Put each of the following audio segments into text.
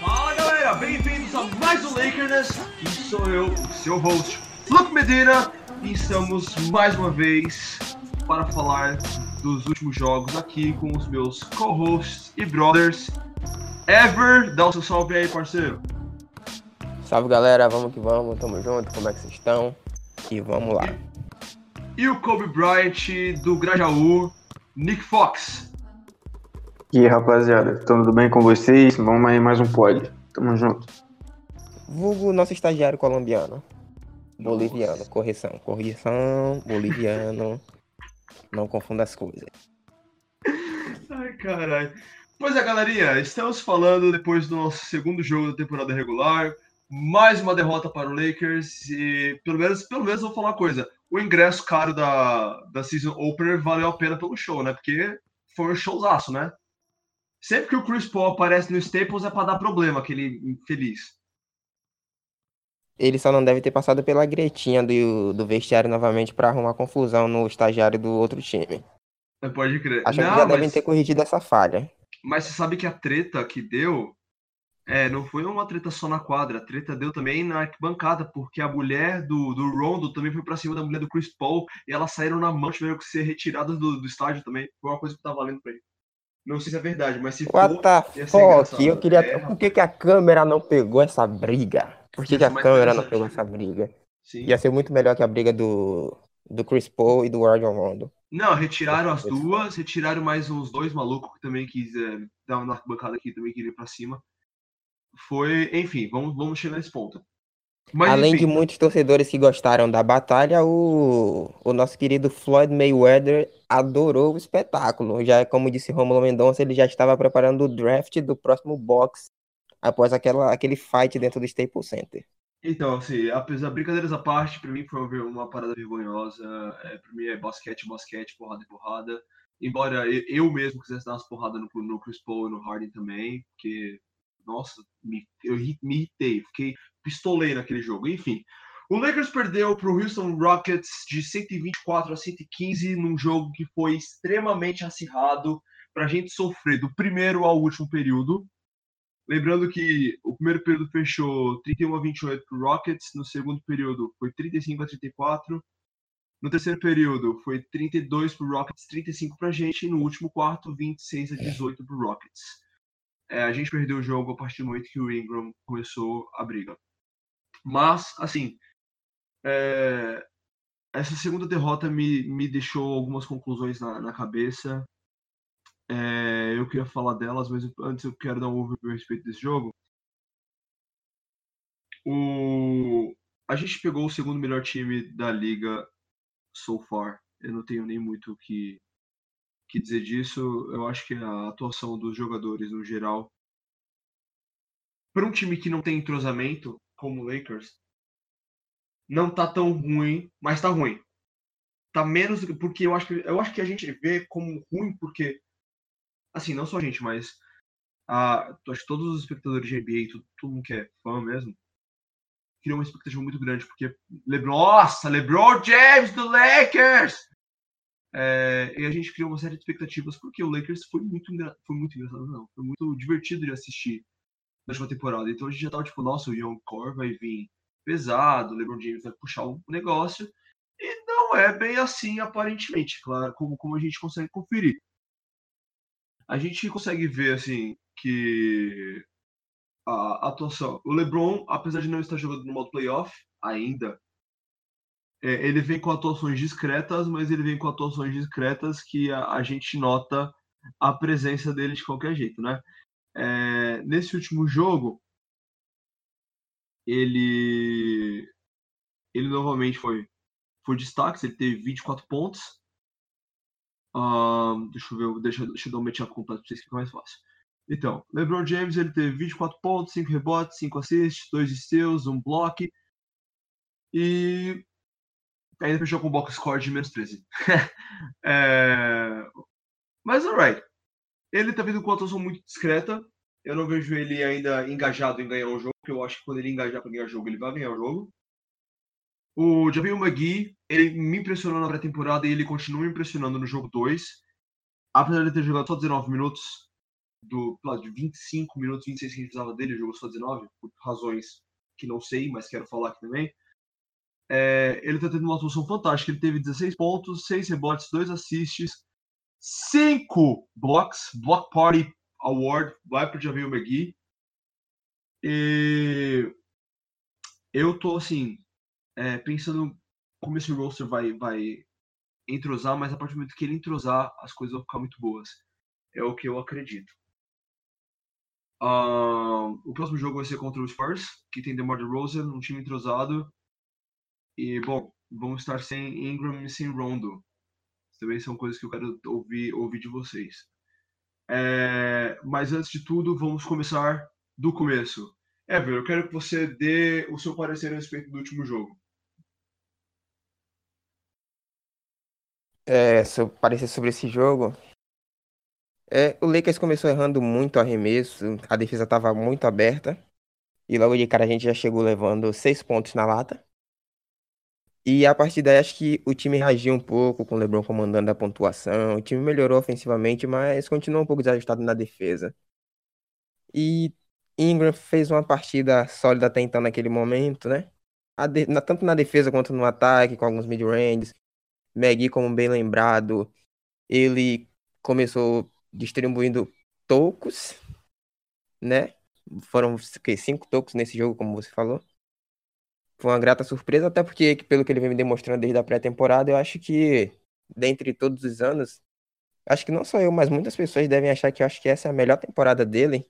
Fala galera, bem-vindos a mais um Lakers. E sou eu, o seu host, Luke Medina, e estamos mais uma vez para falar dos últimos jogos aqui com os meus co-hosts e brothers. Ever, dá o seu salve aí, parceiro. Salve galera, vamos que vamos, tamo junto, como é que vocês estão? E vamos lá. E o Kobe Bryant do Grajaú, Nick Fox. E aí, rapaziada, tudo bem com vocês? Vamos aí mais um pod. Tamo junto. Vulgo nosso estagiário colombiano. Boliviano, correção, correção, boliviano. Não confunda as coisas. Ai, caralho. Pois é, galerinha, estamos falando depois do nosso segundo jogo da temporada regular. Mais uma derrota para o Lakers e pelo menos, pelo menos vou falar uma coisa. O ingresso caro da, da Season Opener valeu a pena pelo show, né? Porque foi um showzaço, né? Sempre que o Chris Paul aparece no Staples é para dar problema, aquele infeliz. Ele só não deve ter passado pela gretinha do, do vestiário novamente pra arrumar confusão no estagiário do outro time. É, Pode crer. Acho que Não, já mas, devem ter corrigido essa falha. mas você sabe que a treta que deu é, não foi uma treta só na quadra, a treta deu também na arquibancada, porque a mulher do, do Rondo também foi pra cima da mulher do Chris Paul e elas saíram na mão, tiveram que ser retiradas do, do estádio também. Foi uma coisa que tá valendo pra ele. Não sei se é verdade, mas se What for, fuck? engraçado. Eu queria. É, Por que, que a câmera não pegou essa briga? Por que, que a câmera não pegou essa briga? Sim. Ia ser muito melhor que a briga do, do Chris Paul e do Rajon Rondo. Não, retiraram as duas, retiraram mais uns dois malucos que também quis é, dar na bancada aqui, também queriam ir pra cima. Foi, enfim, vamos, vamos chegar nesse ponto. Mas, Além de enfim, muitos torcedores que gostaram da batalha, o, o nosso querido Floyd Mayweather adorou o espetáculo. Já como disse Romulo Mendonça, ele já estava preparando o draft do próximo box após aquela, aquele fight dentro do Staples Center. Então, assim, apesar brincadeiras à parte, pra mim foi uma, parada vergonhosa. É, pra mim é basquete, basquete, porrada e porrada. Embora eu, eu mesmo quisesse dar umas porradas no, no Chris Paul e no Harden também, porque, nossa, me, eu me irritei, fiquei pistolei naquele jogo. Enfim, o Lakers perdeu pro Houston Rockets de 124 a 115 num jogo que foi extremamente acirrado pra gente sofrer do primeiro ao último período. Lembrando que o primeiro período fechou 31 a 28 para o Rockets, no segundo período foi 35 a 34, no terceiro período foi 32 para o Rockets, 35 para a gente, e no último quarto, 26 a 18 para o Rockets. É, a gente perdeu o jogo a partir do momento que o Ingram começou a briga. Mas, assim, é, essa segunda derrota me, me deixou algumas conclusões na, na cabeça. É, eu queria falar delas, mas antes eu quero dar um overview a respeito desse jogo. O... A gente pegou o segundo melhor time da liga so far. Eu não tenho nem muito o que, que dizer disso. Eu acho que a atuação dos jogadores no geral. Para um time que não tem entrosamento, como o Lakers, não tá tão ruim, mas tá ruim. Tá menos. Porque eu acho que, eu acho que a gente vê como ruim porque assim, não só a gente, mas a, acho que todos os espectadores de NBA, todo, todo mundo que é fã mesmo, criou uma expectativa muito grande, porque LeBron, nossa, LeBron James do Lakers! É, e a gente criou uma série de expectativas, porque o Lakers foi muito, foi muito engraçado, não, foi muito divertido de assistir na última temporada. Então a gente já tava tipo, nossa, o Young Core vai vir pesado, o LeBron James vai puxar o negócio, e não é bem assim, aparentemente, claro, como, como a gente consegue conferir a gente consegue ver assim que a atuação, o LeBron, apesar de não estar jogando no modo playoff ainda, é, ele vem com atuações discretas, mas ele vem com atuações discretas que a, a gente nota a presença dele de qualquer jeito, né? É, nesse último jogo, ele ele novamente foi foi destaque, ele teve 24 pontos, deixa eu ver, deixa, deixa eu dar um completo pra vocês que fica mais fácil. Então, LeBron James ele teve 24 pontos, 5 rebotes, 5 assists, 2 steals, 1 block. E ainda fechou com box score de menos 13. É, Mas alright. Ele tá vindo com uma atuação muito discreta. Eu não vejo ele ainda engajado em ganhar um jogo, porque eu acho que quando ele engajar pra ganhar jogo, ele vai ganhar o jogo. O Javier McGee, ele me impressionou na pré-temporada e ele continua me impressionando no jogo 2. Apesar de ter jogado só 19 minutos, do, de 25 minutos, 26 que a gente precisava dele, ele jogou só 19, por razões que não sei, mas quero falar aqui também. É, ele tá tendo uma atuação fantástica. Ele teve 16 pontos, 6 rebotes, 2 assists, 5 blocks. Block Party Award vai pro Javier McGee. E eu tô assim, é, pensando como esse roster vai, vai entrosar, mas a partir do momento que ele entrosar, as coisas vão ficar muito boas. É o que eu acredito. Uh, o próximo jogo vai ser contra o Spurs, que tem DeMar DeRozan, um time entrosado. E, bom, vamos estar sem Ingram e sem Rondo. Também são coisas que eu quero ouvir, ouvir de vocês. É, mas antes de tudo, vamos começar do começo. Ever, eu quero que você dê o seu parecer a respeito do último jogo. É, seu parecer sobre esse jogo. É, o Lakers começou errando muito arremesso, a defesa estava muito aberta. E logo de cara a gente já chegou levando seis pontos na lata. E a partir daí acho que o time reagiu um pouco com o LeBron comandando a pontuação. O time melhorou ofensivamente, mas continuou um pouco desajustado na defesa. E Ingram fez uma partida sólida até então naquele momento, né? De... Tanto na defesa quanto no ataque, com alguns mid-ranges. Magui, como bem lembrado, ele começou distribuindo tocos, né? Foram que, cinco tocos nesse jogo, como você falou. Foi uma grata surpresa, até porque, pelo que ele vem me demonstrando desde a pré-temporada, eu acho que, dentre todos os anos, acho que não só eu, mas muitas pessoas devem achar que eu acho que essa é a melhor temporada dele.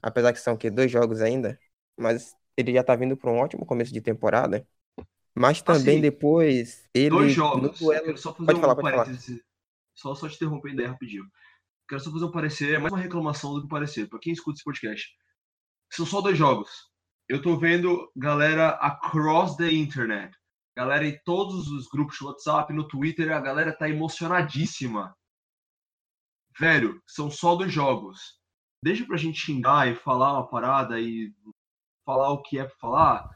Apesar que são que dois jogos ainda, mas ele já tá vindo para um ótimo começo de temporada. Mas também Assim, depois ele Dois jogos. Duelo. quero só fazer Pode um falar, pode falar. Só, só te interrompendo aí rapidinho. Quero só fazer um parecer, é mais uma reclamação do que um parecer, pra quem escuta esse podcast. São só dois jogos. Eu tô vendo galera across the internet. Galera em todos os grupos de WhatsApp, no Twitter, a galera tá emocionadíssima. Velho, são só dois jogos. Deixa pra gente xingar e falar uma parada e falar o que é pra falar.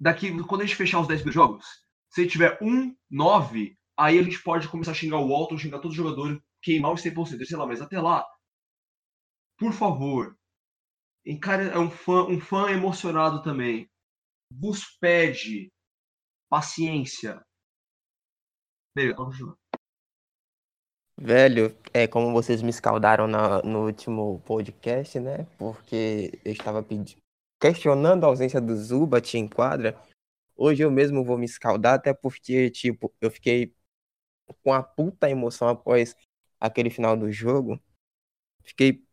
Daqui, quando a gente fechar os 10 primeiros jogos, se tiver um 9, aí a gente pode começar a xingar o Walton, xingar todos os jogadores, queimar o Staples Center, sei lá, mas até lá, por favor, encare, é um fã, um fã emocionado também. Vos pede paciência. Continuar. Velho, é como vocês me escaldaram na- no último podcast, né? Porque eu estava pedindo, questionando a ausência do Zubat em quadra. Hoje eu mesmo vou me escaldar, até porque, tipo, eu fiquei com a puta emoção após aquele final do jogo. Fiquei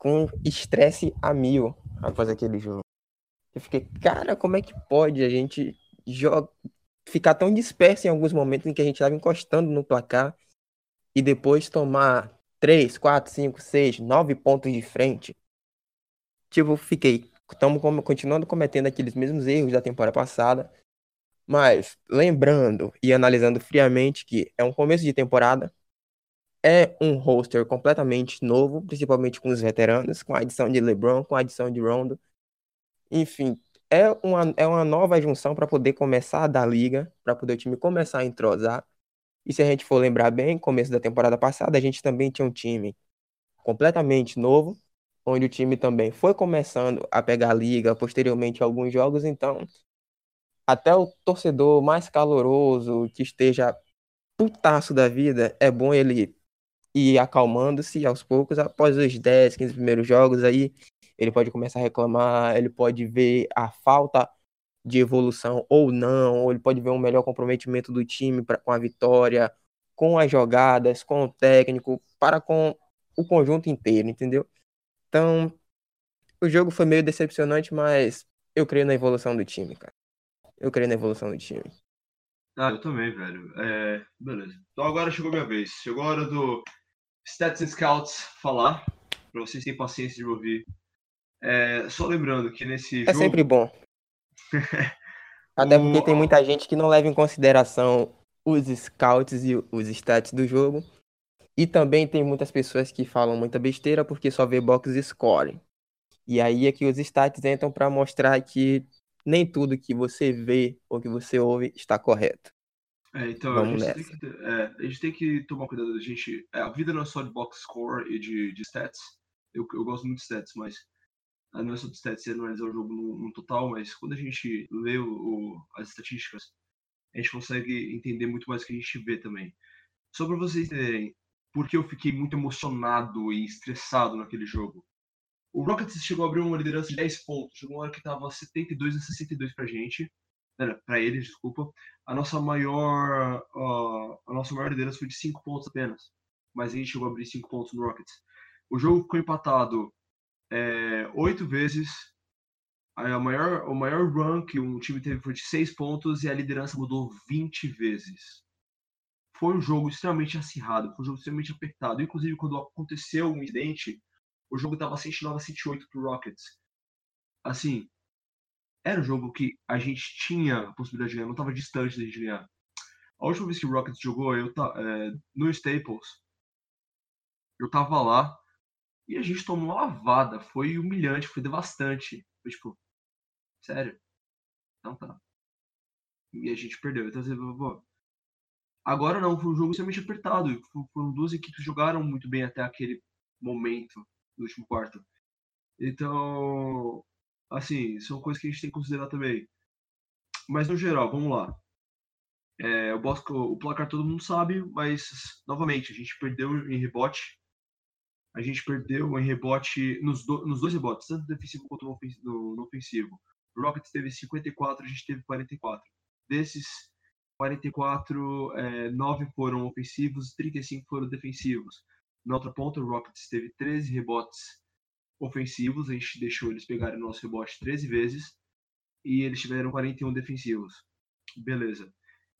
com estresse a mil após aquele jogo. Eu fiquei, cara, como é que pode a gente joga... ficar tão disperso em alguns momentos em que a gente estava encostando no placar e depois tomar 3, 4, 5, 6, 9 pontos de frente. Tipo, fiquei. Estamos continuando cometendo aqueles mesmos erros da temporada passada. Mas lembrando e analisando friamente que é um começo de temporada, é um roster completamente novo, principalmente com os veteranos, com a adição de LeBron, com a adição de Rondo. Enfim, é uma, é uma nova junção para poder começar da liga, para poder o time começar a entrosar. E se a gente for lembrar bem, começo da temporada passada, a gente também tinha um time completamente novo, onde o time também foi começando a pegar a liga, posteriormente alguns jogos, então até o torcedor mais caloroso, que esteja putaço da vida, é bom ele ir acalmando-se aos poucos, após os 10, 15 primeiros jogos aí, ele pode começar a reclamar, ele pode ver a falta de evolução ou não, ou ele pode ver um melhor comprometimento do time pra, com a vitória, com as jogadas, com o técnico, para com o conjunto inteiro, entendeu? Então, o jogo foi meio decepcionante, mas eu creio na evolução do time, cara. Eu creio na evolução do time. Ah, eu também, velho. É, beleza. Então agora chegou minha vez. Chegou a hora do Stats and Scouts falar, pra vocês terem paciência de ouvir. É, só lembrando que nesse É jogo. sempre bom. Até porque tem muita gente que não leva em consideração os scouts e os stats do jogo. E também tem muitas pessoas que falam muita besteira porque só vê box score. E aí é que os stats entram para mostrar que nem tudo que você vê ou que você ouve está correto. É, então Vamos a, gente tem que, é, a gente tem que tomar cuidado. A gente, é, a vida não é só de box score e de, de stats. Eu, eu gosto muito de stats, mas ah, não é só de stats e analisar o jogo no, no total, mas quando a gente lê o, o- as estatísticas, a gente consegue entender muito mais do que a gente vê também. Só para vocês entenderem, porque eu fiquei muito emocionado e estressado naquele jogo. O Rockets chegou a abrir uma liderança de 10 pontos. Chegou uma hora que tava 72 a 62 pra gente. Para eles, desculpa. A nossa maior ah, a nossa maior liderança foi de 5 pontos apenas. Mas a gente chegou a abrir 5 pontos no Rockets. O jogo ficou empatado é, 8 vezes. A maior, o maior run que um time teve foi de 6 pontos e a liderança mudou 20 vezes. Foi um jogo extremamente acirrado, foi um jogo extremamente apertado. Inclusive, quando aconteceu um incidente, o jogo estava 109 a 108 pro Rockets. Assim, era um jogo que a gente tinha a possibilidade de ganhar, não estava distante da gente ganhar. A última vez que o Rockets jogou eu ta, é, no Staples, eu tava lá e a gente tomou uma lavada. Foi humilhante, foi devastante. Foi tipo, sério? Não tá. E a gente perdeu. Então, assim, pô, agora não, foi um jogo extremamente apertado. Fo- Foram duas equipes que jogaram muito bem até aquele momento do último quarto. Então, assim, são coisas que a gente tem que considerar também. Mas no geral, vamos lá. É, o, Bosco, o placar todo mundo sabe, mas novamente, a gente perdeu em rebote. A gente perdeu em rebote nos, do- nos dois rebotes, tanto no defensivo quanto no, ofen- no- no ofensivo. O Rockets teve 54, a gente teve 44. Desses 44, é, 9 foram ofensivos, 35 foram defensivos. Na outra ponta, o Rockets teve 13 rebotes ofensivos, a gente deixou eles pegarem o nosso rebote 13 vezes, e eles tiveram 41 defensivos. Beleza.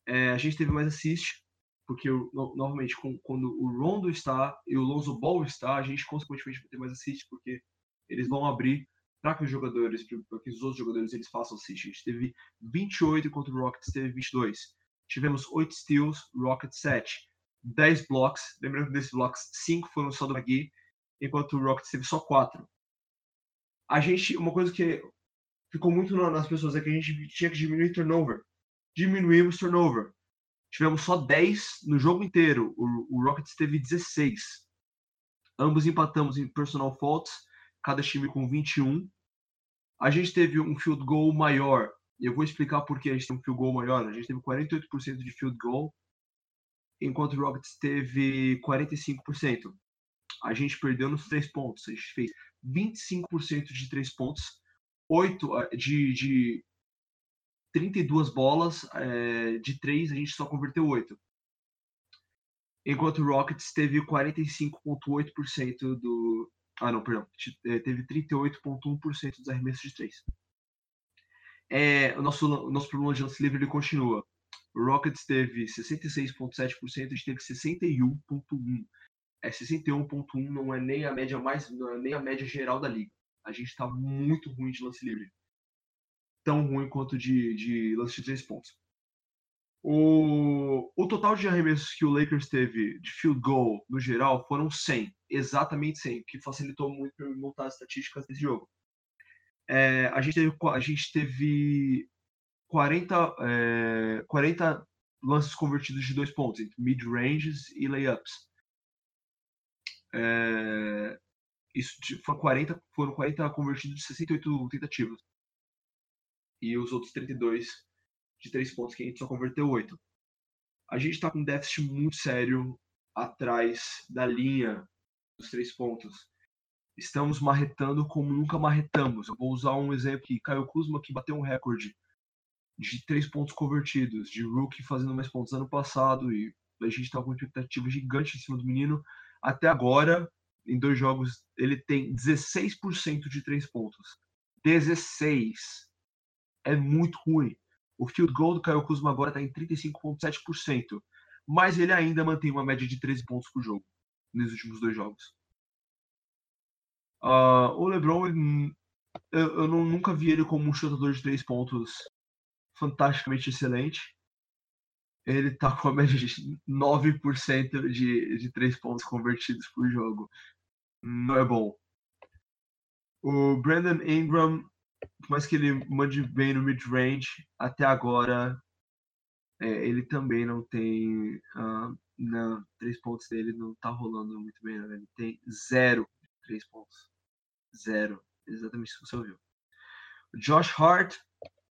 É, a gente teve mais assist, porque no- novamente, com- quando o Rondo está e o Lonzo Ball está, a gente consequentemente vai ter mais assist, porque eles vão abrir para que os jogadores, para que os outros jogadores eles façam assist. A gente teve 28 enquanto o Rockets teve 22. Tivemos 8 steals, Rockets 7. 10 blocks, lembrando que desses blocks, 5 foram só do McGee, enquanto o Rockets teve só 4. A gente, uma coisa que ficou muito na- nas pessoas é que a gente tinha que diminuir turnover. Diminuímos turnover. Tivemos só 10 no jogo inteiro. O, o Rockets teve 16. Ambos empatamos em personal faults, cada time com 21. A gente teve um field goal maior. Eu vou explicar por que a gente tem um field goal maior. A gente teve 48% de field goal, enquanto o Rockets teve 45%. A gente perdeu nos três pontos. A gente fez 25% de três pontos, 8 ah, de, de 32 bolas, eh, de 3 a gente só converteu 8. Enquanto o Rockets teve 45,8% do. Ah, não, perdão. Eh, Teve 38,1% dos arremessos de 3. É, o, nosso, o nosso problema de lance livre ele continua. O Rockets teve 66,7%, a gente teve 61,1%. É 61,1% não é nem a média mais, não é nem a média geral da liga. A gente está muito ruim de lance livre. Tão ruim quanto de, de lance de três pontos. O, o total de arremessos que o Lakers teve de field goal, no geral, foram 100. Exatamente 100, o que facilitou muito para montar as estatísticas desse jogo. É, a, gente teve, a gente teve 40, é, 40 lances convertidos de dois pontos, entre mid-ranges e layups. É, isso foram 40, foram 40 convertidos de 68 tentativas. E os outros 32 de três pontos que a gente só converteu 8. A gente está com um déficit muito sério atrás da linha dos três pontos. Estamos marretando como nunca marretamos. Eu vou usar um exemplo aqui. Caio Kuzma, que bateu um recorde de três pontos convertidos, de rookie fazendo mais pontos ano passado, e a gente está com uma expectativa gigante em cima do menino. Até agora, em dois jogos, ele tem 16% de três pontos. 16. É muito ruim. O field goal do Caio Kuzma agora está em 35,7%. Mas ele ainda mantém uma média de 13 pontos por jogo nos últimos dois jogos. Ah, o LeBron, ele- eu, eu não- nunca vi ele como um chutador de três pontos fantasticamente excelente. Ele tá com a média de 9% de, de três pontos convertidos por jogo. Não é bom. O Brandon Ingram por mais que ele mande bem no mid-range, até agora é, ele também não tem. Uh, não, três pontos dele não tá rolando muito bem, né? Ele tem zero três pontos. Zero. Exatamente isso que você ouviu. O Josh Hart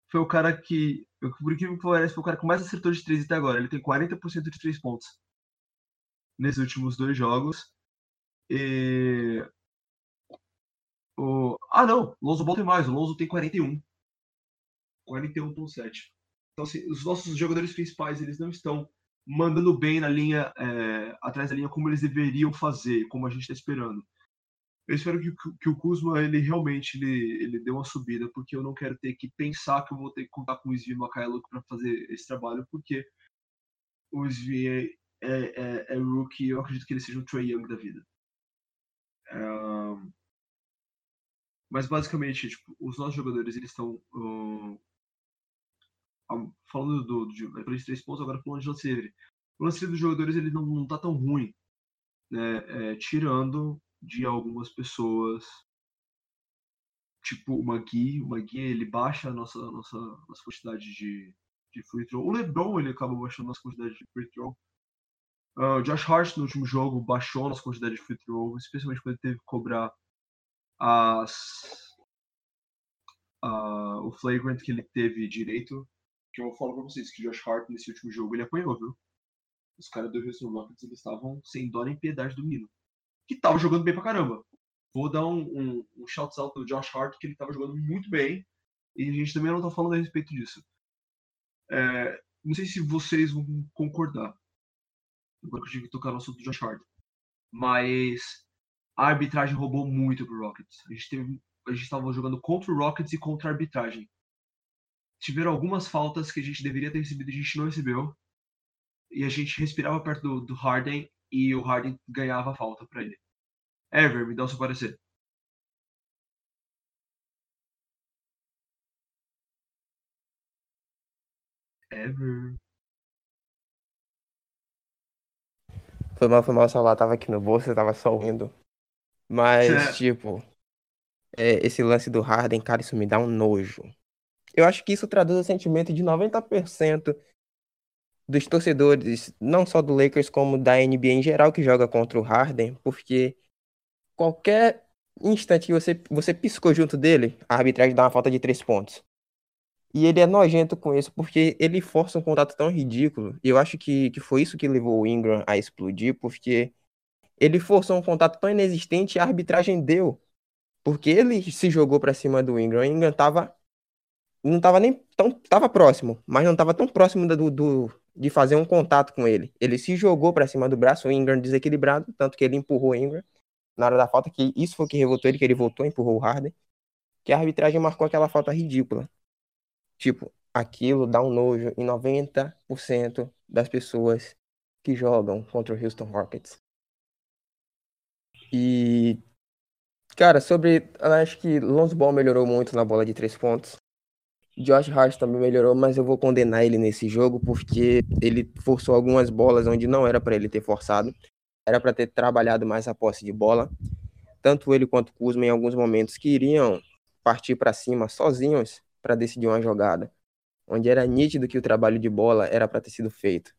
foi o cara que, por incrível que pareça, foi o cara que mais acertou de três até agora. Ele tem 40% de três pontos nesses últimos dois jogos. E... O... Ah, não. O Lonzo Ball tem mais. O Lonzo tem 41. 41.7. Então, assim, os nossos jogadores principais, eles não estão mandando bem na linha, é, atrás da linha, como eles deveriam fazer, como a gente está esperando. Eu espero que, que, o Kuzma, ele realmente ele, ele dê uma subida, porque eu não quero ter que pensar que eu vou ter que contar com o Svi Makaelo para fazer esse trabalho, porque o Svi é, é, é, é rookie, eu acredito que ele seja um Trey Young da vida. Um, mas basicamente, tipo, os nossos jogadores eles estão um, falando do, do de três pontos, agora falando de lance livre. O lance livre dos jogadores ele não, não tá tão ruim, né? É, tirando de algumas pessoas, tipo o Magui. O Magui ele baixa a nossa, nossa, nossa quantidade de, de free throw. O LeBron ele acaba baixando a nossa quantidade de free throw. Uh, Josh Hart no último jogo baixou a nossa quantidade de free throw, especialmente quando ele teve que cobrar as, uh, o flagrant que ele teve direito que eu falo pra vocês que Josh Hart nesse último jogo ele apanhou, viu? Os caras do Houston Rockets eles estavam sem dó nem piedade do menino. Que tava jogando bem pra caramba. Vou dar um, um, um shout out do Josh Hart, que ele tava jogando muito bem. E a gente também não tá falando a respeito disso. É, não sei se vocês vão concordar. Agora que eu tive que tocar no assunto do Josh Hart. Mas a arbitragem roubou muito pro Rockets. A gente teve. A gente estava jogando contra o Rockets e contra a arbitragem tiveram algumas faltas que a gente deveria ter recebido a gente não recebeu. E a gente respirava perto do, do Harden e o Harden ganhava a falta para ele. Ever, me dá o seu parecer. Ever. Foi mal, foi mal, celular tava aqui no bolso, eu tava só ouvindo. Mas, é. tipo, é, esse lance do Harden, cara, isso me dá um nojo. Eu acho que isso traduz o sentimento de 90% dos torcedores, não só do Lakers, como da NBA em geral, que joga contra o Harden, porque qualquer instante que você, você piscou junto dele, a arbitragem dá uma falta de três pontos. E ele é nojento com isso, porque ele força um contato tão ridículo. E eu acho que, que foi isso que levou o Ingram a explodir, porque ele forçou um contato tão inexistente e a arbitragem deu. Porque ele se jogou para cima do Ingram. O Ingram tava não estava nem tão. Tava próximo, mas não estava tão próximo do, do, de fazer um contato com ele. Ele se jogou para cima do braço, o Ingram desequilibrado, tanto que ele empurrou o Ingram na hora da falta, que isso foi o que revoltou ele, que ele voltou, empurrou o Harden. Que a arbitragem marcou aquela falta ridícula. Tipo, aquilo dá um nojo em 90% das pessoas que jogam contra o Houston Rockets. E, cara, sobre. Acho que Lonzo Ball melhorou muito na bola de três pontos. Josh Hart também melhorou, mas eu vou condenar ele nesse jogo porque ele forçou algumas bolas onde não era para ele ter forçado. Era para ter trabalhado mais a posse de bola. Tanto ele quanto o Kuzma em alguns momentos queriam partir para cima sozinhos para decidir uma jogada, onde era nítido que o trabalho de bola era para ter sido feito.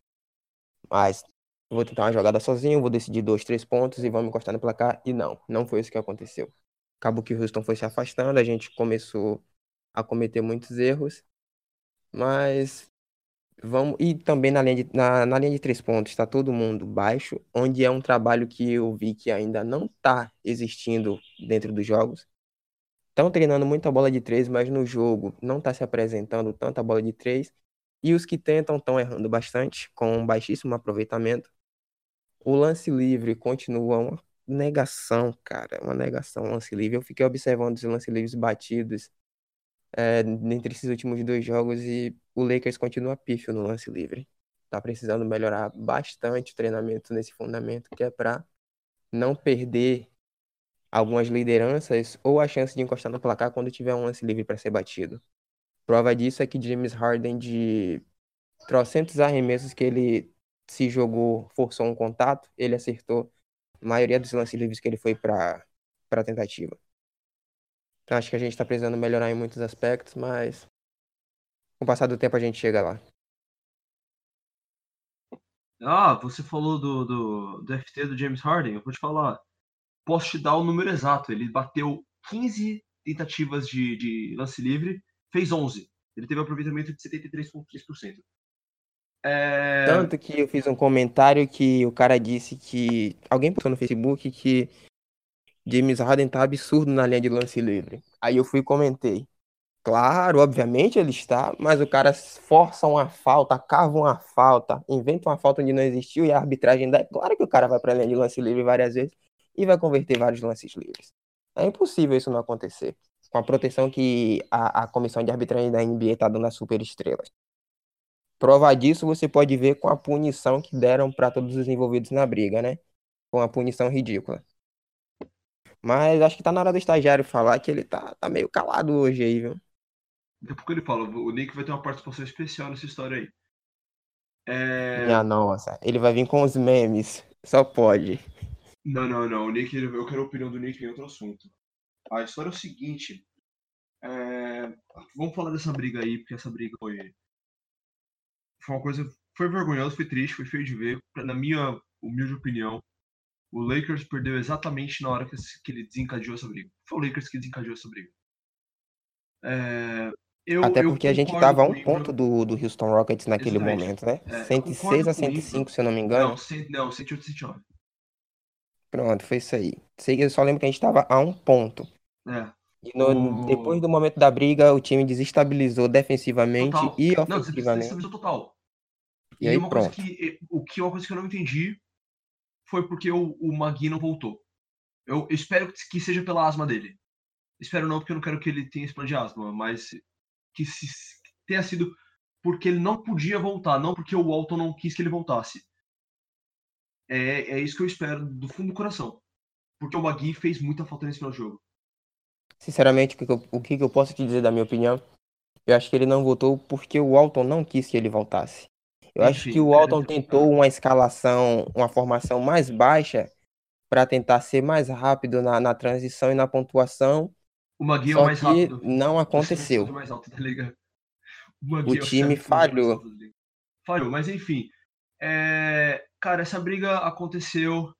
Mas vou tentar uma jogada sozinho, vou decidir dois, três pontos e vamos encostar no placar. E não, não foi isso que aconteceu. Acabou que o Houston foi se afastando, a gente começou a cometer muitos erros, mas vamos e também na linha de, na, na linha de três pontos está todo mundo baixo, onde é um trabalho que eu vi que ainda não está existindo dentro dos jogos. Estão treinando muita bola de três, mas no jogo não está se apresentando tanta bola de três. E os que tentam estão errando bastante, com um baixíssimo aproveitamento. O lance livre continua uma negação, cara, uma negação lance livre. Eu fiquei observando os lance livres batidos é, entre esses últimos dois jogos e o Lakers continua pífio no lance livre. Tá precisando melhorar bastante o treinamento nesse fundamento, que é para não perder algumas lideranças ou a chance de encostar no placar quando tiver um lance livre para ser batido. Prova disso é que James Harden, de trocentos arremessos que ele se jogou, forçou um contato, ele acertou a maioria dos lances livres que ele foi para a tentativa. Então, acho que a gente tá precisando melhorar em muitos aspectos, mas com o passar do tempo a gente chega lá. Ah, você falou do, do, do FT do James Harden, eu vou te falar. Posso te dar o número exato. Ele bateu 15 tentativas de, de lance livre, fez 11. Ele teve um aproveitamento de 73,3%. É... Tanto que eu fiz um comentário que o cara disse que. Alguém postou no Facebook que James Harden tá absurdo na linha de lance livre. Aí eu fui e comentei. Claro, obviamente ele está, mas o cara força uma falta, cava uma falta, inventa uma falta onde não existiu e a arbitragem dá. Claro que o cara vai para a linha de lance livre várias vezes e vai converter vários lances livres. É impossível isso não acontecer. Com a proteção que a, a comissão de arbitragem da NBA está dando às superestrelas. Prova disso você pode ver com a punição que deram para todos os envolvidos na briga, né? Com a punição ridícula. Mas acho que tá na hora do estagiário falar que ele tá, tá meio calado hoje aí, viu? Daqui a pouco ele fala, o Nick vai ter uma participação especial nessa história aí. É... Minha nossa, ele vai vir com os memes. Só pode. Não, não, não. O Nick, eu quero a opinião do Nick em outro assunto. A história é o seguinte. É... Vamos falar dessa briga aí, porque essa briga foi. Foi uma coisa. Foi vergonhoso, foi triste, foi feio de ver. Na minha humilde opinião, o Lakers perdeu exatamente na hora que, ele desencadeou essa briga. Foi o Lakers que desencadeou essa briga. É, eu, Até porque a gente tava a um ponto do, do Houston Rockets naquele Exatamente. momento, né? É, eu 106 concordo a com o 105, se eu não me Não, engano. cem- não 108 109. Pronto, foi isso aí. Eu só lembro que a gente tava a um ponto. É. E no- O- depois do momento da briga, o time desestabilizou defensivamente Total. e Não, ofensivamente. estabilizou total. E E, aí uma coisa pronto. que, o que uma coisa que eu não entendi foi porque o, o Magui não voltou. Eu, espero que, seja pela asma dele. Espero não, porque eu não quero que ele tenha esse plano de asma, mas que se, que tenha sido porque ele não podia voltar, não porque o Walton não quis que ele voltasse. É, é isso que eu espero do fundo do coração. Porque o Magui fez muita falta nesse final do jogo. Sinceramente, o que, eu, o que eu posso te dizer da minha opinião? Eu acho que ele não voltou porque o Walton não quis que ele voltasse. Eu acho Enfim, que o é, Walton tentou uma escalação, uma formação mais baixa para tentar ser mais rápido na, na transição e na pontuação, O Magui é o só mais rápido. não O aconteceu. segundo mais alto da liga. O, O é time falhou. Falhou, mas enfim. É, Cara, essa briga aconteceu.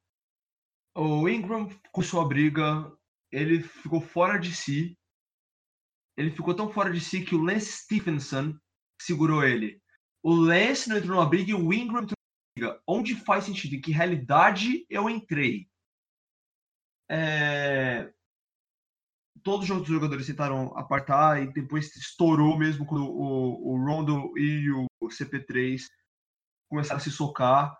O Ingram começou a briga, ele ficou fora de si. Ele ficou tão fora de si que o Lance Stephenson segurou ele. O Lance não entrou na briga e o Ingram entrou na briga. Onde faz sentido? Em que realidade eu entrei? É, todos os outros jogadores tentaram apartar e depois estourou mesmo quando o, o Rondo e o CP3 começaram a se socar.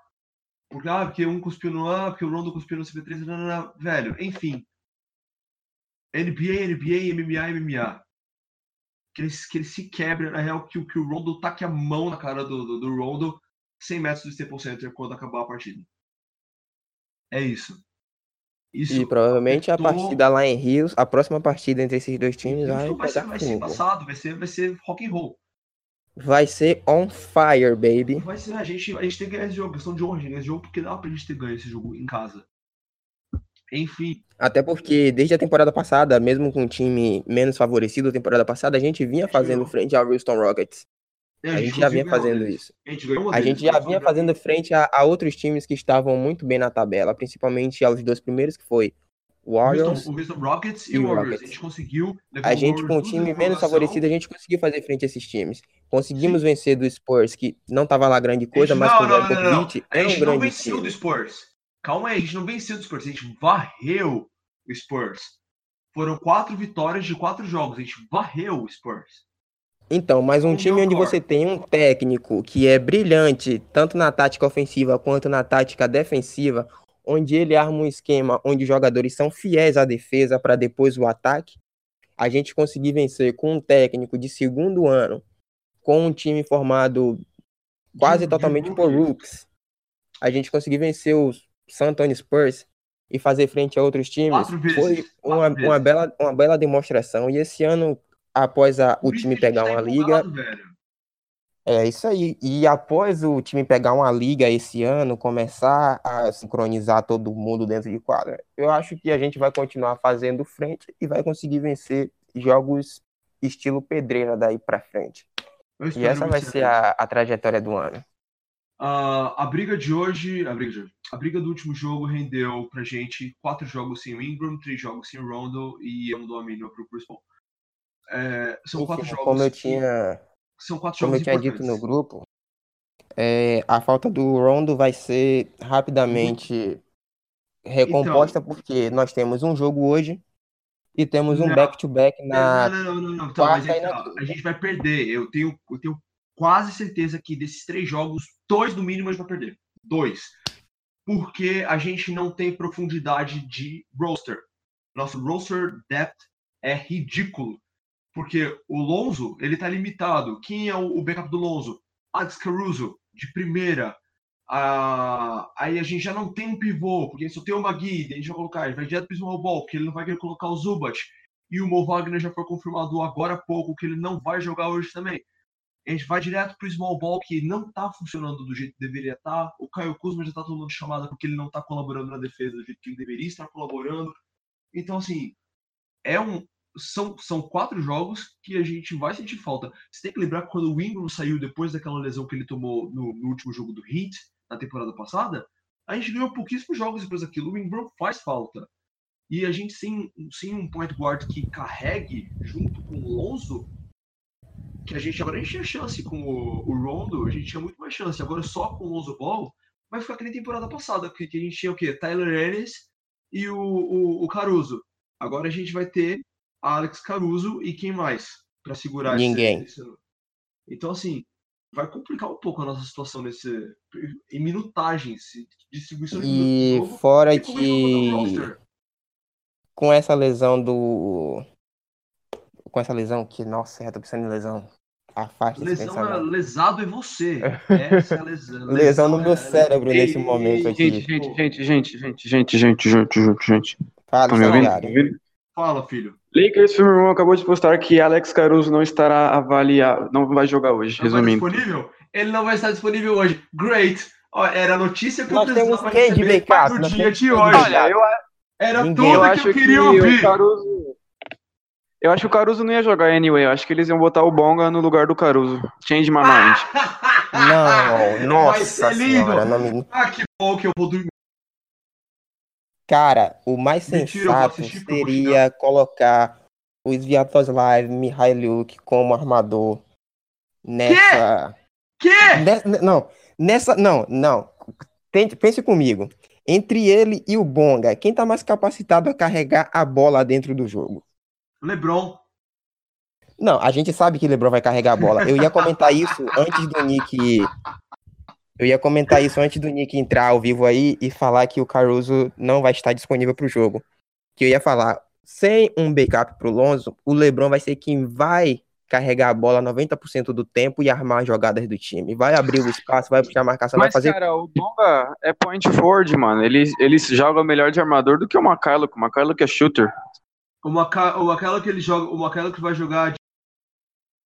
Porque, ah, porque um cuspiu no ah, porque o Rondo cuspiu no CP3, não, não, não. velho, enfim. NBA, NBA, MMA, MMA. Que eles, que eles se quebram, na real, que, o- que o Rondo taque a mão na cara do, do, do Rondo 100 metros do Staples Center quando acabar a partida. É isso. Isso E provavelmente a afetou- partida lá em Rios, a próxima partida entre esses dois times vai vai ser, vai ser embaçado, vai ser, vai ser rock and roll. Vai ser on fire, baby. Vai ser, a gente, a gente tem que ganhar esse jogo, questão de honra, ganhar esse jogo, porque dá pra gente ter ganho esse jogo em casa. Enfim, Até porque desde a temporada passada, mesmo com um time menos favorecido, a temporada passada, a gente vinha fazendo frente ao Houston Rockets. é, A gente já conseguiu vinha ganhar um fazendo deles. isso. A gente um A deles, gente já mas vinha fazendo frente a, a outros times que estavam muito bem na tabela, principalmente aos dois primeiros, que foi O Warriors. Houston, o Houston Rockets e, o o Warriors. Rockets. A gente conseguiu A o gente, com um time menos favorecido, a gente conseguiu fazer frente a esses times. Conseguimos vencer do Spurs, que não tava lá grande coisa, gente- mas não, com o não, não, não, A é um gente não venceu do time. Spurs. Calma aí, a gente não venceu do Spurs, a gente varreu o Spurs. Foram quatro vitórias de quatro jogos, a gente varreu o Spurs. Então, mas um o time onde você tem um técnico que é brilhante, tanto na tática ofensiva quanto na tática defensiva, onde ele arma um esquema onde os jogadores são fiéis à defesa para depois o ataque, a gente conseguir vencer com um técnico de segundo ano, com um time formado quase totalmente por rookie. rooks, a gente conseguir vencer os San Antonio Spurs e fazer frente a outros times, foi uma, uma, bela, uma bela demonstração. E esse ano, após a- o time pegar tá uma liga, velho. é isso aí. E após o time pegar uma liga esse ano, começar a sincronizar todo mundo dentro de quadra, eu acho que a gente vai continuar fazendo frente e vai conseguir vencer jogos estilo pedreira daí pra frente. E essa vai ser a, a trajetória do ano. Ah, a briga de hoje, a briga de hoje, a briga do último jogo rendeu pra gente quatro jogos sem o Ingram, três jogos sem o Rondo e um do Amino pro Chris Paul. É, são quatro jogos como eu tinha, são quatro como eu jogos tinha dito no grupo, é, a falta do Rondo vai ser rapidamente recomposta porque nós temos um jogo hoje e temos um back-to-back na Não, não, não, não, não. Então, mas quarta é na a gente vai perder. Eu tenho, eu tenho quase certeza que desses três jogos, dois no mínimo a gente vai perder. Dois. Porque a gente não tem profundidade de roster. Nosso roster depth é ridículo. Porque o Lonzo, ele tá limitado. Quem é o backup do Lonzo? Alex Caruso, de primeira. Ah, aí a gente já não tem um pivô, porque só tem o Magui, a gente vai colocar, ele vai direto pro small ball, porque ele não vai querer colocar o Zubat. E o Mo Wagner já foi confirmado agora há pouco que ele não vai jogar hoje também. A gente vai direto pro small ball, que não tá funcionando do jeito que deveria estar. O Caio Kuzma já tá tomando chamada porque ele não tá colaborando na defesa do jeito que ele deveria estar colaborando. Então, assim, é um, são, são quatro jogos que a gente vai sentir falta. Você tem que lembrar que quando o Ingram saiu depois daquela lesão que ele tomou no, no último jogo do Heat, na temporada passada, a gente ganhou pouquíssimos jogos depois daquilo. O Ingram faz falta. E a gente sem, sem um point guard que carregue junto com o Lonzo, que a gente agora a gente tinha chance com o, o Rondo, a gente tinha muito mais chance. Agora só com o Lonzo Ball, vai ficar que nem temporada passada, que, que a gente tinha o quê? Tyler Ennis e o, o, o Caruso. Agora a gente vai ter Alex Caruso e quem mais para segurar esse- Ninguém. esse- Então assim, vai complicar um pouco a nossa situação nesse em minutagens, distribuição de E jogo. fora e que com essa lesão do. Com essa lesão que, nossa, eu tô pensando em lesão. Afasta Lesão é, pensamento. lesado é você. Essa é lesão. Lesão no meu é- cérebro nesse momento aqui. Gente, gente, gente, gente, gente, gente, gente, gente, gente, gente. Fala, Tá me ouvindo? Tá? Fala, filho. Lakers Film acabou de postar que Alex Caruso não estará avaliado, não vai jogar hoje, resumindo. disponível? Ele não vai estar disponível hoje. Great. Ó, era a notícia que eu Nós temos precisava receber no dia de hoje. Olha, eu, Era Ninguém. tudo eu que eu que queria o ouvir. Caruso. Eu acho que o Caruso não ia jogar anyway. Eu acho que eles iam botar o Bonga no lugar do Caruso. Change my mind. Não, nossa senhora. Não me... ah, que bom que eu vou dormir. Cara, o mais Mentira, sensato vou seria colocar o Sviatoslav Mihailuk como armador nessa. Que? Ne- Não, nessa. Não, não. Tente- pense comigo. Entre ele e o Bonga, quem tá mais capacitado a carregar a bola dentro do jogo? LeBron. Não, a gente sabe que LeBron vai carregar a bola. Eu ia comentar isso antes do Nick. Eu ia comentar isso antes do Nick entrar ao vivo aí e falar que o Caruso não vai estar disponível pro jogo. Que eu ia falar, sem um backup pro Lonzo, o LeBron vai ser quem vai carregar a bola 90% do tempo e armar as jogadas do time. Vai abrir o espaço, vai puxar a marcação, vai Mas, fazer cara, o Bonga é point forward, mano. Ele, ele joga melhor de armador do que o McCulloch. O McCulloch é shooter. O, Maca... o aquela que ele joga. O aquela que vai jogar de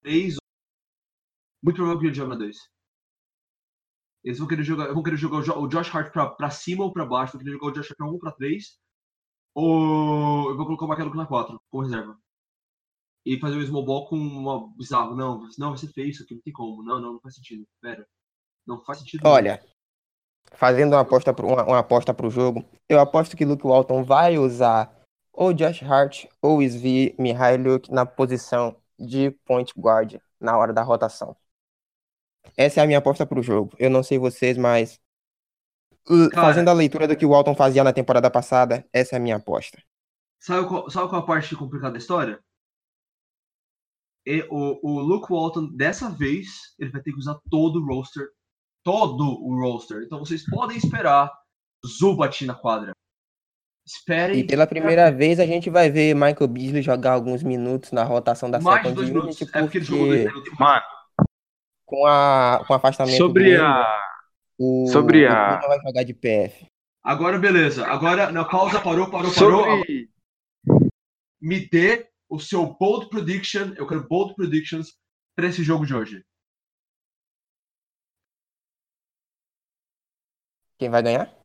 3. Muito provável que ele joga na 2. Eles vão querer jogar. Vão querer jogar o Jo- o Josh Hart pra, pra cima ou pra baixo. Vão querer jogar o Josh Hart pra 1 ou pra 3. Ou eu vou colocar o Macaluco na 4, como reserva. E fazer o small ball com uma bizarro. Não, não, vai ser feio isso aqui, não tem como. Não, não, não faz sentido. Pera. Não faz sentido. Olha, fazendo uma aposta pro, uma, uma aposta pro jogo, eu aposto que Luke Walton vai usar ou Josh Hart ou Svi Mihailuk na posição de point guard na hora da rotação. Essa é a minha aposta pro jogo. Eu não sei vocês, mas uh, Cara. fazendo a leitura do que o Walton fazia na temporada passada, essa é a minha aposta. Sabe qual, sabe qual é a parte complicada da história? E o, o Luke Walton, dessa vez, ele vai ter que usar todo o roster. Todo o roster. Então vocês podem esperar Zubat na quadra. Esperem. E pela primeira vez a gente vai ver Michael Beasley jogar alguns minutos na rotação da mais de second dois minutos. unit, É porque ele jogou dois porque minutos. Mano, com, a, com o afastamento sobre Ingram, a. o, sobre o a- Kuzma vai jogar de PF. Agora, beleza. Agora, na pausa, parou, parou, parou. Sobre. Me dê o seu bold prediction. Eu quero bold predictions pra esse jogo de hoje. Quem vai ganhar?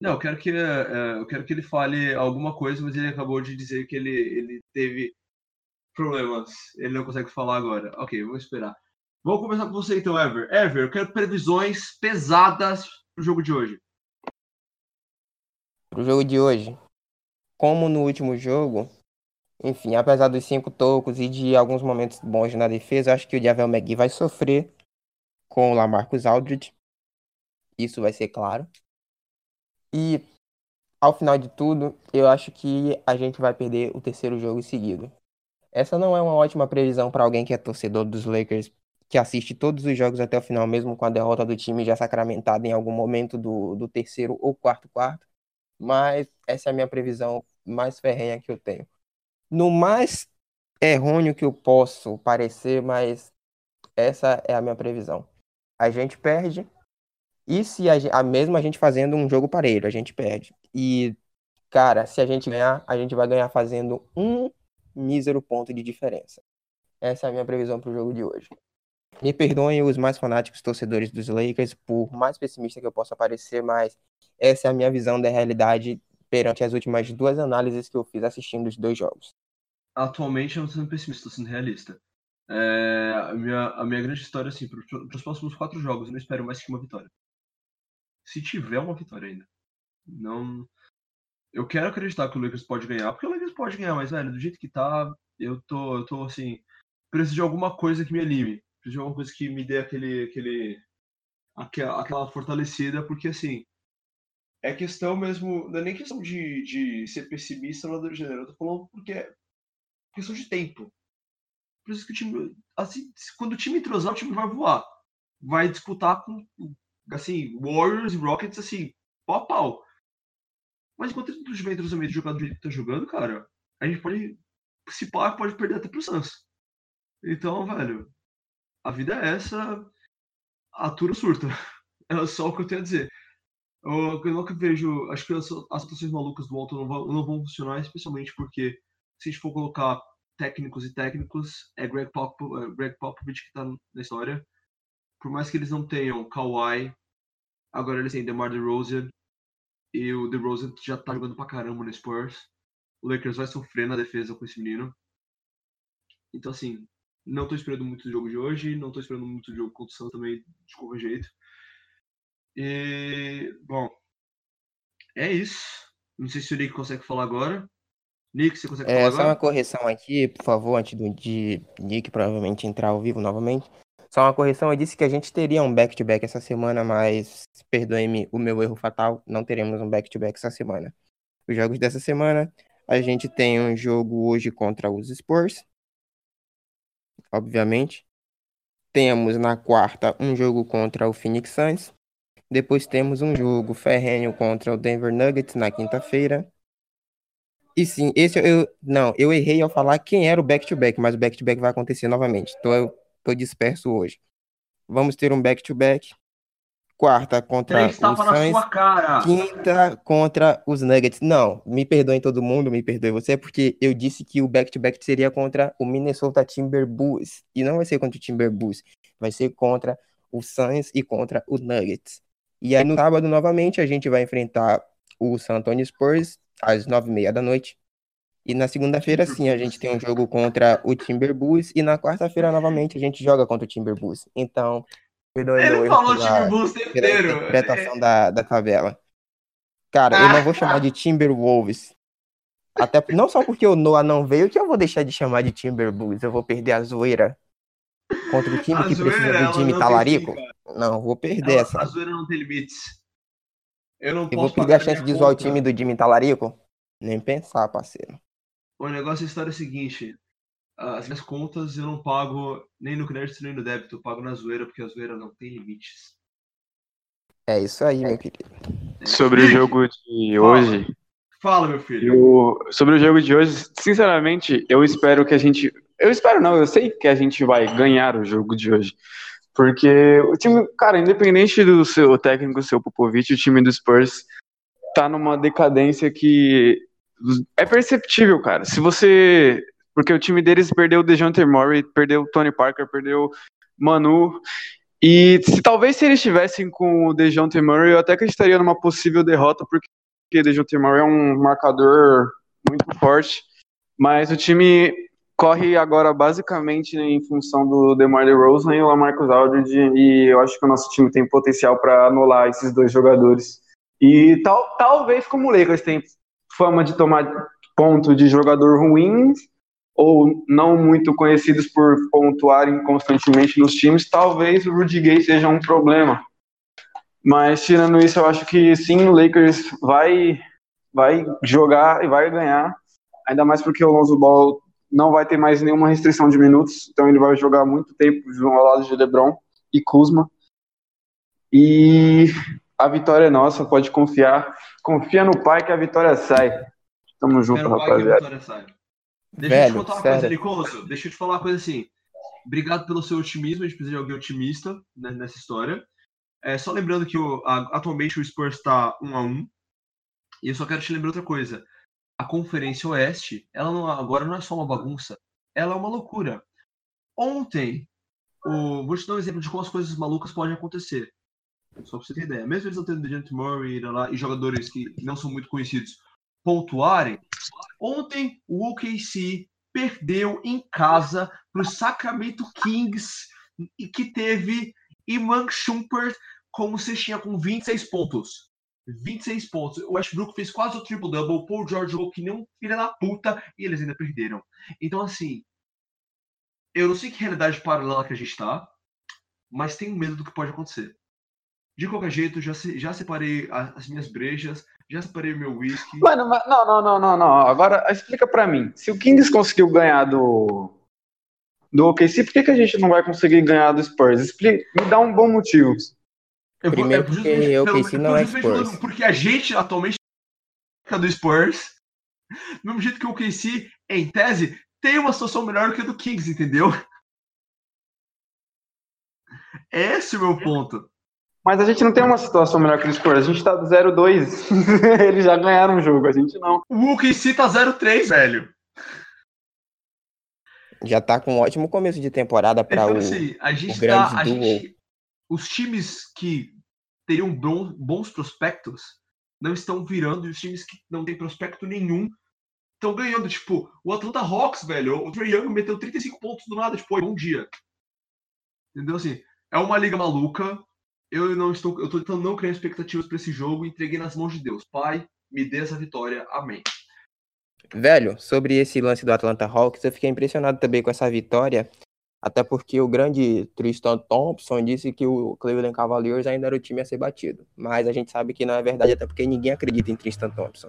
Não, eu quero que é, eu quero que ele fale alguma coisa, mas ele acabou de dizer que ele, ele teve problemas. Ele não consegue falar agora. Ok, vamos esperar. Vamos começar com você então, Ever. Ever, eu quero previsões pesadas pro jogo de hoje. Pro jogo de hoje, como no último jogo, enfim, apesar dos cinco tocos e de alguns momentos bons na defesa, eu acho que o Javel McGee vai sofrer com o Lamarcus Aldridge. Isso vai ser claro. E ao final de tudo, eu acho que a gente vai perder o terceiro jogo seguido. Essa não é uma ótima previsão para alguém que é torcedor dos Lakers, que assiste todos os jogos até o final, mesmo com a derrota do time já sacramentada em algum momento do, do terceiro ou quarto quarto. Mas essa é a minha previsão mais ferrenha que eu tenho. No mais errôneo que eu posso parecer, mas essa é a minha previsão. A gente perde, e se a, a a gente fazendo um jogo parelho, a gente perde. E, cara, se a gente ganhar, a gente vai ganhar fazendo um mísero ponto de diferença. Essa é a minha previsão para o jogo de hoje. Me perdoem os mais fanáticos torcedores dos Lakers, por mais pessimista que eu possa parecer, mas essa é a minha visão da realidade perante as últimas duas análises que eu fiz assistindo os dois jogos. Atualmente eu não estou sendo pessimista, estou sendo realista. É, a, minha, a minha grande história, assim, para os próximos quatro jogos, eu não espero mais que uma vitória. Se tiver uma vitória ainda. Não. Eu quero acreditar que o Lakers pode ganhar, porque o Lakers pode ganhar, mas, velho, do jeito que tá, eu tô, eu tô assim. Preciso de alguma coisa que me anime. Preciso de alguma coisa que me dê aquele. aquele aquela, aquela fortalecida, porque, assim. É questão mesmo. Não é nem questão de, de ser pessimista no Rio de Janeiro. Eu tô falando porque é questão de tempo. Por isso que o time. Assim, quando o time entrosar, o time vai voar. Vai disputar com assim, Warriors e Rockets, assim, pau a pau. Mas enquanto ele não tiver entrosamento jogar do jeito que tá jogando, cara, a gente pode. Se pá, pode perder até pro Suns. Então, velho, a vida é essa. Atura surta. É só o que eu tenho a dizer. Eu, eu nunca vejo. Acho que as, as situações malucas do Walton não vão, não vão funcionar, especialmente porque se a gente for colocar técnicos e técnicos, é Greg, Pop, é Greg Popovich que tá na história. Por mais que eles não tenham Kawhi, Agora eles têm DeMar DeRozan e o DeRozan já tá jogando pra caramba no Spurs. O Lakers vai sofrer na defesa com esse menino. Então, assim, não tô esperando muito do jogo de hoje, não tô esperando muito do jogo contra o Santos também, de qualquer jeito. E, bom, é isso. Não sei se o Nick consegue falar agora. Nick, você consegue É, falar só agora? uma correção aqui, por favor, antes do de Nick provavelmente entrar ao vivo novamente. Só uma correção, eu disse que a gente teria um back-to-back essa semana, mas perdoe-me o meu erro fatal, não teremos um back-to-back essa semana. Os jogos dessa semana, a gente tem um jogo hoje contra os Spurs, obviamente. Temos na quarta um jogo contra o Phoenix Suns. Depois temos um jogo ferrenho contra o Denver Nuggets na quinta-feira. E sim, esse eu. Não, eu errei ao falar quem era o back-to-back, mas o back-to-back vai acontecer novamente. Então eu tô disperso hoje. Vamos ter um back-to-back. Quarta contra os Suns. Quinta contra os Nuggets. Não, me perdoem todo mundo, me perdoe você, porque eu disse que o back-to-back seria contra o Minnesota Timberwolves. E não vai ser contra o Timberwolves, vai ser contra o Suns e contra o Nuggets. E aí no sábado, novamente, a gente vai enfrentar o San Antonio Spurs às nove e meia da noite. E na segunda-feira, sim, a gente tem um jogo contra o Timberwolves. E na quarta-feira, novamente, a gente joga contra o Timberwolves. Então, perdoe Ele falou Timberwolves inteiro. interpretação da, da tabela. Cara, eu não vou chamar de Timberwolves. Até não só porque o Noah não veio, que eu vou deixar de chamar de Timberwolves. Eu vou perder a zoeira contra o time A que zoeira, precisa do tem Talarico. fim. Não, vou perder Ela- essa. A zoeira não tem limites. Eu não Eu vou perder a chance de zoar o time do Jimmy Talarico? Nem pensar, parceiro. O negócio da história é o seguinte: as minhas contas eu não pago nem no crédito nem no débito, eu pago na zoeira, porque a zoeira não tem limites. É isso aí, meu querido. Sobre o jogo de Fala. hoje, Fala, meu filho. eu, sobre o jogo de hoje, sinceramente, eu espero que a gente. Eu espero não, eu sei que a gente vai ganhar o jogo de hoje. Porque o time, cara, independente do seu técnico, seu Popovich, o time do Spurs tá numa decadência que é perceptível, cara. Se você. Porque o time deles perdeu o DeJounte Murray, perdeu o Tony Parker, perdeu Manu. E se talvez se eles estivessem com o DeJounte Murray, eu até acreditaria numa possível derrota, porque o DeJounte Murray é um marcador muito forte. Mas o time corre agora basicamente em função do DeMar DeRozan e o Lamarcus Aldridge, e eu acho que o nosso time tem potencial para anular esses dois jogadores. E tal, talvez como o Lakers tem fama de tomar ponto de jogador ruim, ou não muito conhecidos por pontuarem constantemente nos times, talvez o Rudy Gay seja um problema. Mas tirando isso, eu acho que sim, o Lakers vai vai jogar e vai ganhar, ainda mais porque o Lonzo Ball não vai ter mais nenhuma restrição de minutos, então ele vai jogar muito tempo ao lado de LeBron e Kuzma. E a vitória é nossa, pode confiar. Confia no pai que a vitória sai. Tamo junto, rapaziada. Deixa Velho, eu te contar uma sério. coisa, Nicoso. Deixa eu te falar uma coisa assim. Obrigado pelo seu otimismo, a gente precisa de alguém otimista né, nessa história. É, só lembrando que o, a, atualmente o Spurs está 1 a 1 E eu só quero te lembrar outra coisa. A Conferência Oeste, ela não, agora não é só uma bagunça, ela é uma loucura. Ontem, o, vou te dar um exemplo de como as coisas malucas podem acontecer. Só pra você ter ideia. Mesmo eles não tendo Dejante Murray lá, e jogadores que não são muito conhecidos pontuarem, ontem o OKC perdeu em casa para o Sacramento Kings e que teve Iman Shumpert como cestinha com 26 pontos. 26 pontos. O Westbrook fez quase o triple-double. Paul George jogou que nem um filho da puta e eles ainda perderam. Então, assim, eu não sei que realidade paralela que a gente tá, mas tenho medo do que pode acontecer. De qualquer jeito, já, já separei as minhas brejas, já separei o meu whisky. Mano, não, não, não, não, não. Agora explica pra mim. Se o Kings conseguiu ganhar do. Do OKC, por que, que a gente não vai conseguir ganhar do Spurs? Explica, me dá um bom motivo. Eu Primeiro vou, é, porque o OKC não é Spurs. Porque a gente atualmente é do Spurs. Do mesmo jeito que o OKC, em tese, tem uma situação melhor que a do Kings, entendeu? Esse é o meu ponto. Mas a gente não tem uma situação melhor que o Spurs. A gente tá 0-2. Eles já ganharam o jogo, a gente não. O OKC tá 0-3, velho. Já tá com um ótimo começo de temporada para então, o, assim, a gente o grande tá, a gente, Os times que teriam bons prospectos não estão virando e os times que não têm prospecto nenhum estão ganhando. Tipo, o Atlanta Hawks, velho, o Trae Young meteu 35 pontos do nada, tipo, bom dia. Entendeu? Assim, é uma liga maluca eu não estou, eu estou tentando não criar expectativas para esse jogo, entreguei nas mãos de Deus. Pai, me dê essa vitória. Amém. Velho, sobre esse lance do Atlanta Hawks, eu fiquei impressionado também com essa vitória, até porque o grande Tristan Thompson disse que o Cleveland Cavaliers ainda era o time a ser batido. Mas a gente sabe que não é verdade, até porque ninguém acredita em Tristan Thompson.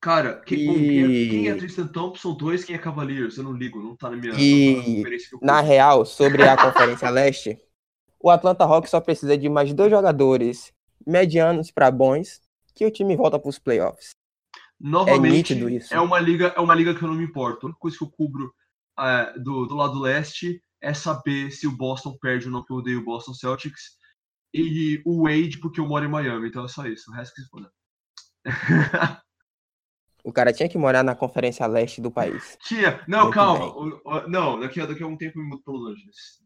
Cara, quem, e... quem, é, quem é Tristan Thompson? Dois, quem é Cavaliers? Eu não ligo, não tá na minha. E, na real, sobre a Conferência Leste, o Atlanta Hawks só precisa de mais dois jogadores medianos para bons que o time volta para os playoffs. Novamente, é, isso. é uma liga, é uma liga que eu não me importo. A única coisa que eu cubro é, do, do lado leste é saber se o Boston perde ou não, que eu odeio o Boston Celtics. E o Wade, porque eu moro em Miami, então é só isso. O resto que se foda. O cara tinha que morar na Conferência Leste do país. Tinha. Não, Muito calma. O, o, não, daqui a, daqui a um tempo eu me mudo para Los Angeles.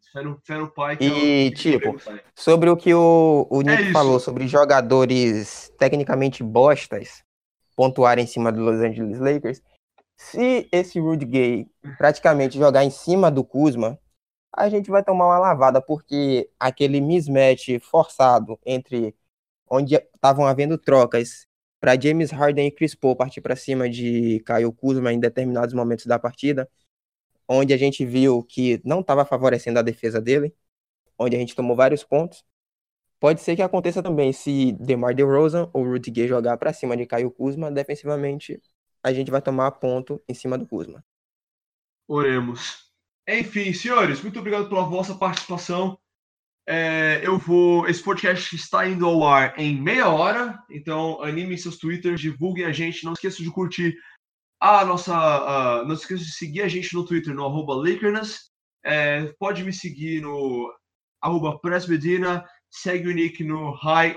Fé no pai. Que e, é o, tipo, sobre o que o, o Nick é falou sobre jogadores tecnicamente bostas pontuarem em cima do Los Angeles Lakers, se esse Rudy Gay praticamente jogar em cima do Kuzma, a gente vai tomar uma lavada, porque aquele mismatch forçado entre onde estavam havendo trocas para James Harden e Chris Paul partir para cima de Kyle Kuzma em determinados momentos da partida, onde a gente viu que não estava favorecendo a defesa dele, onde a gente tomou vários pontos. Pode ser que aconteça também se DeMar DeRozan ou Rudy Gay jogar para cima de Caio Kuzma, defensivamente a gente vai tomar ponto em cima do Kuzma. Oremos. Enfim, senhores, muito obrigado pela vossa participação. É, eu vou. Esse podcast está indo ao ar em meia hora, então animem seus twitters, divulguem a gente. Não esqueçam de curtir a nossa. Uh, não esqueça de seguir a gente no Twitter, no arroba Lakerness. É, pode me seguir no arroba Presbedina. Segue o Nick no High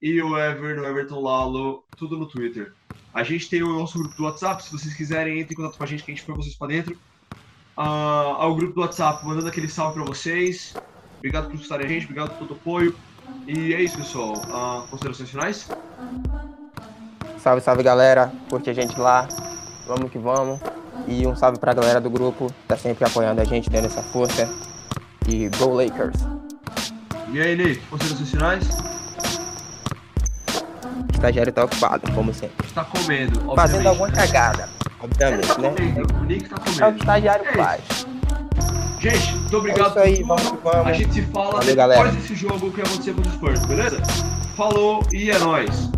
e o Ever no Everton Lalo, tudo no Twitter. A gente tem o nosso grupo do WhatsApp, se vocês quiserem, entre em contato com a gente que a gente põe vocês para dentro. Uh, ao grupo do WhatsApp, mandando aquele salve para vocês. Obrigado por escutarem a gente, obrigado por todo o apoio. E é isso, pessoal. Ah, considerações finais? Salve, salve galera. Curte a gente lá. Vamos que vamos. E um salve pra galera do grupo. Tá sempre apoiando a gente, dando essa força. E Go Lakers. E aí, Nick, considerações finais? O estagiário tá ocupado, como sempre. Tá comendo, obviamente. Fazendo alguma cagada. Ele Obviamente, tá né? comendo, o Nick tá É o que o comendo. estagiário É faz. Gente, muito obrigado É aí, por tudo. vamos vamos. A gente se fala Valeu, depois galera. desse jogo que vai acontecer com os Spurs, beleza? Falou e é nóis.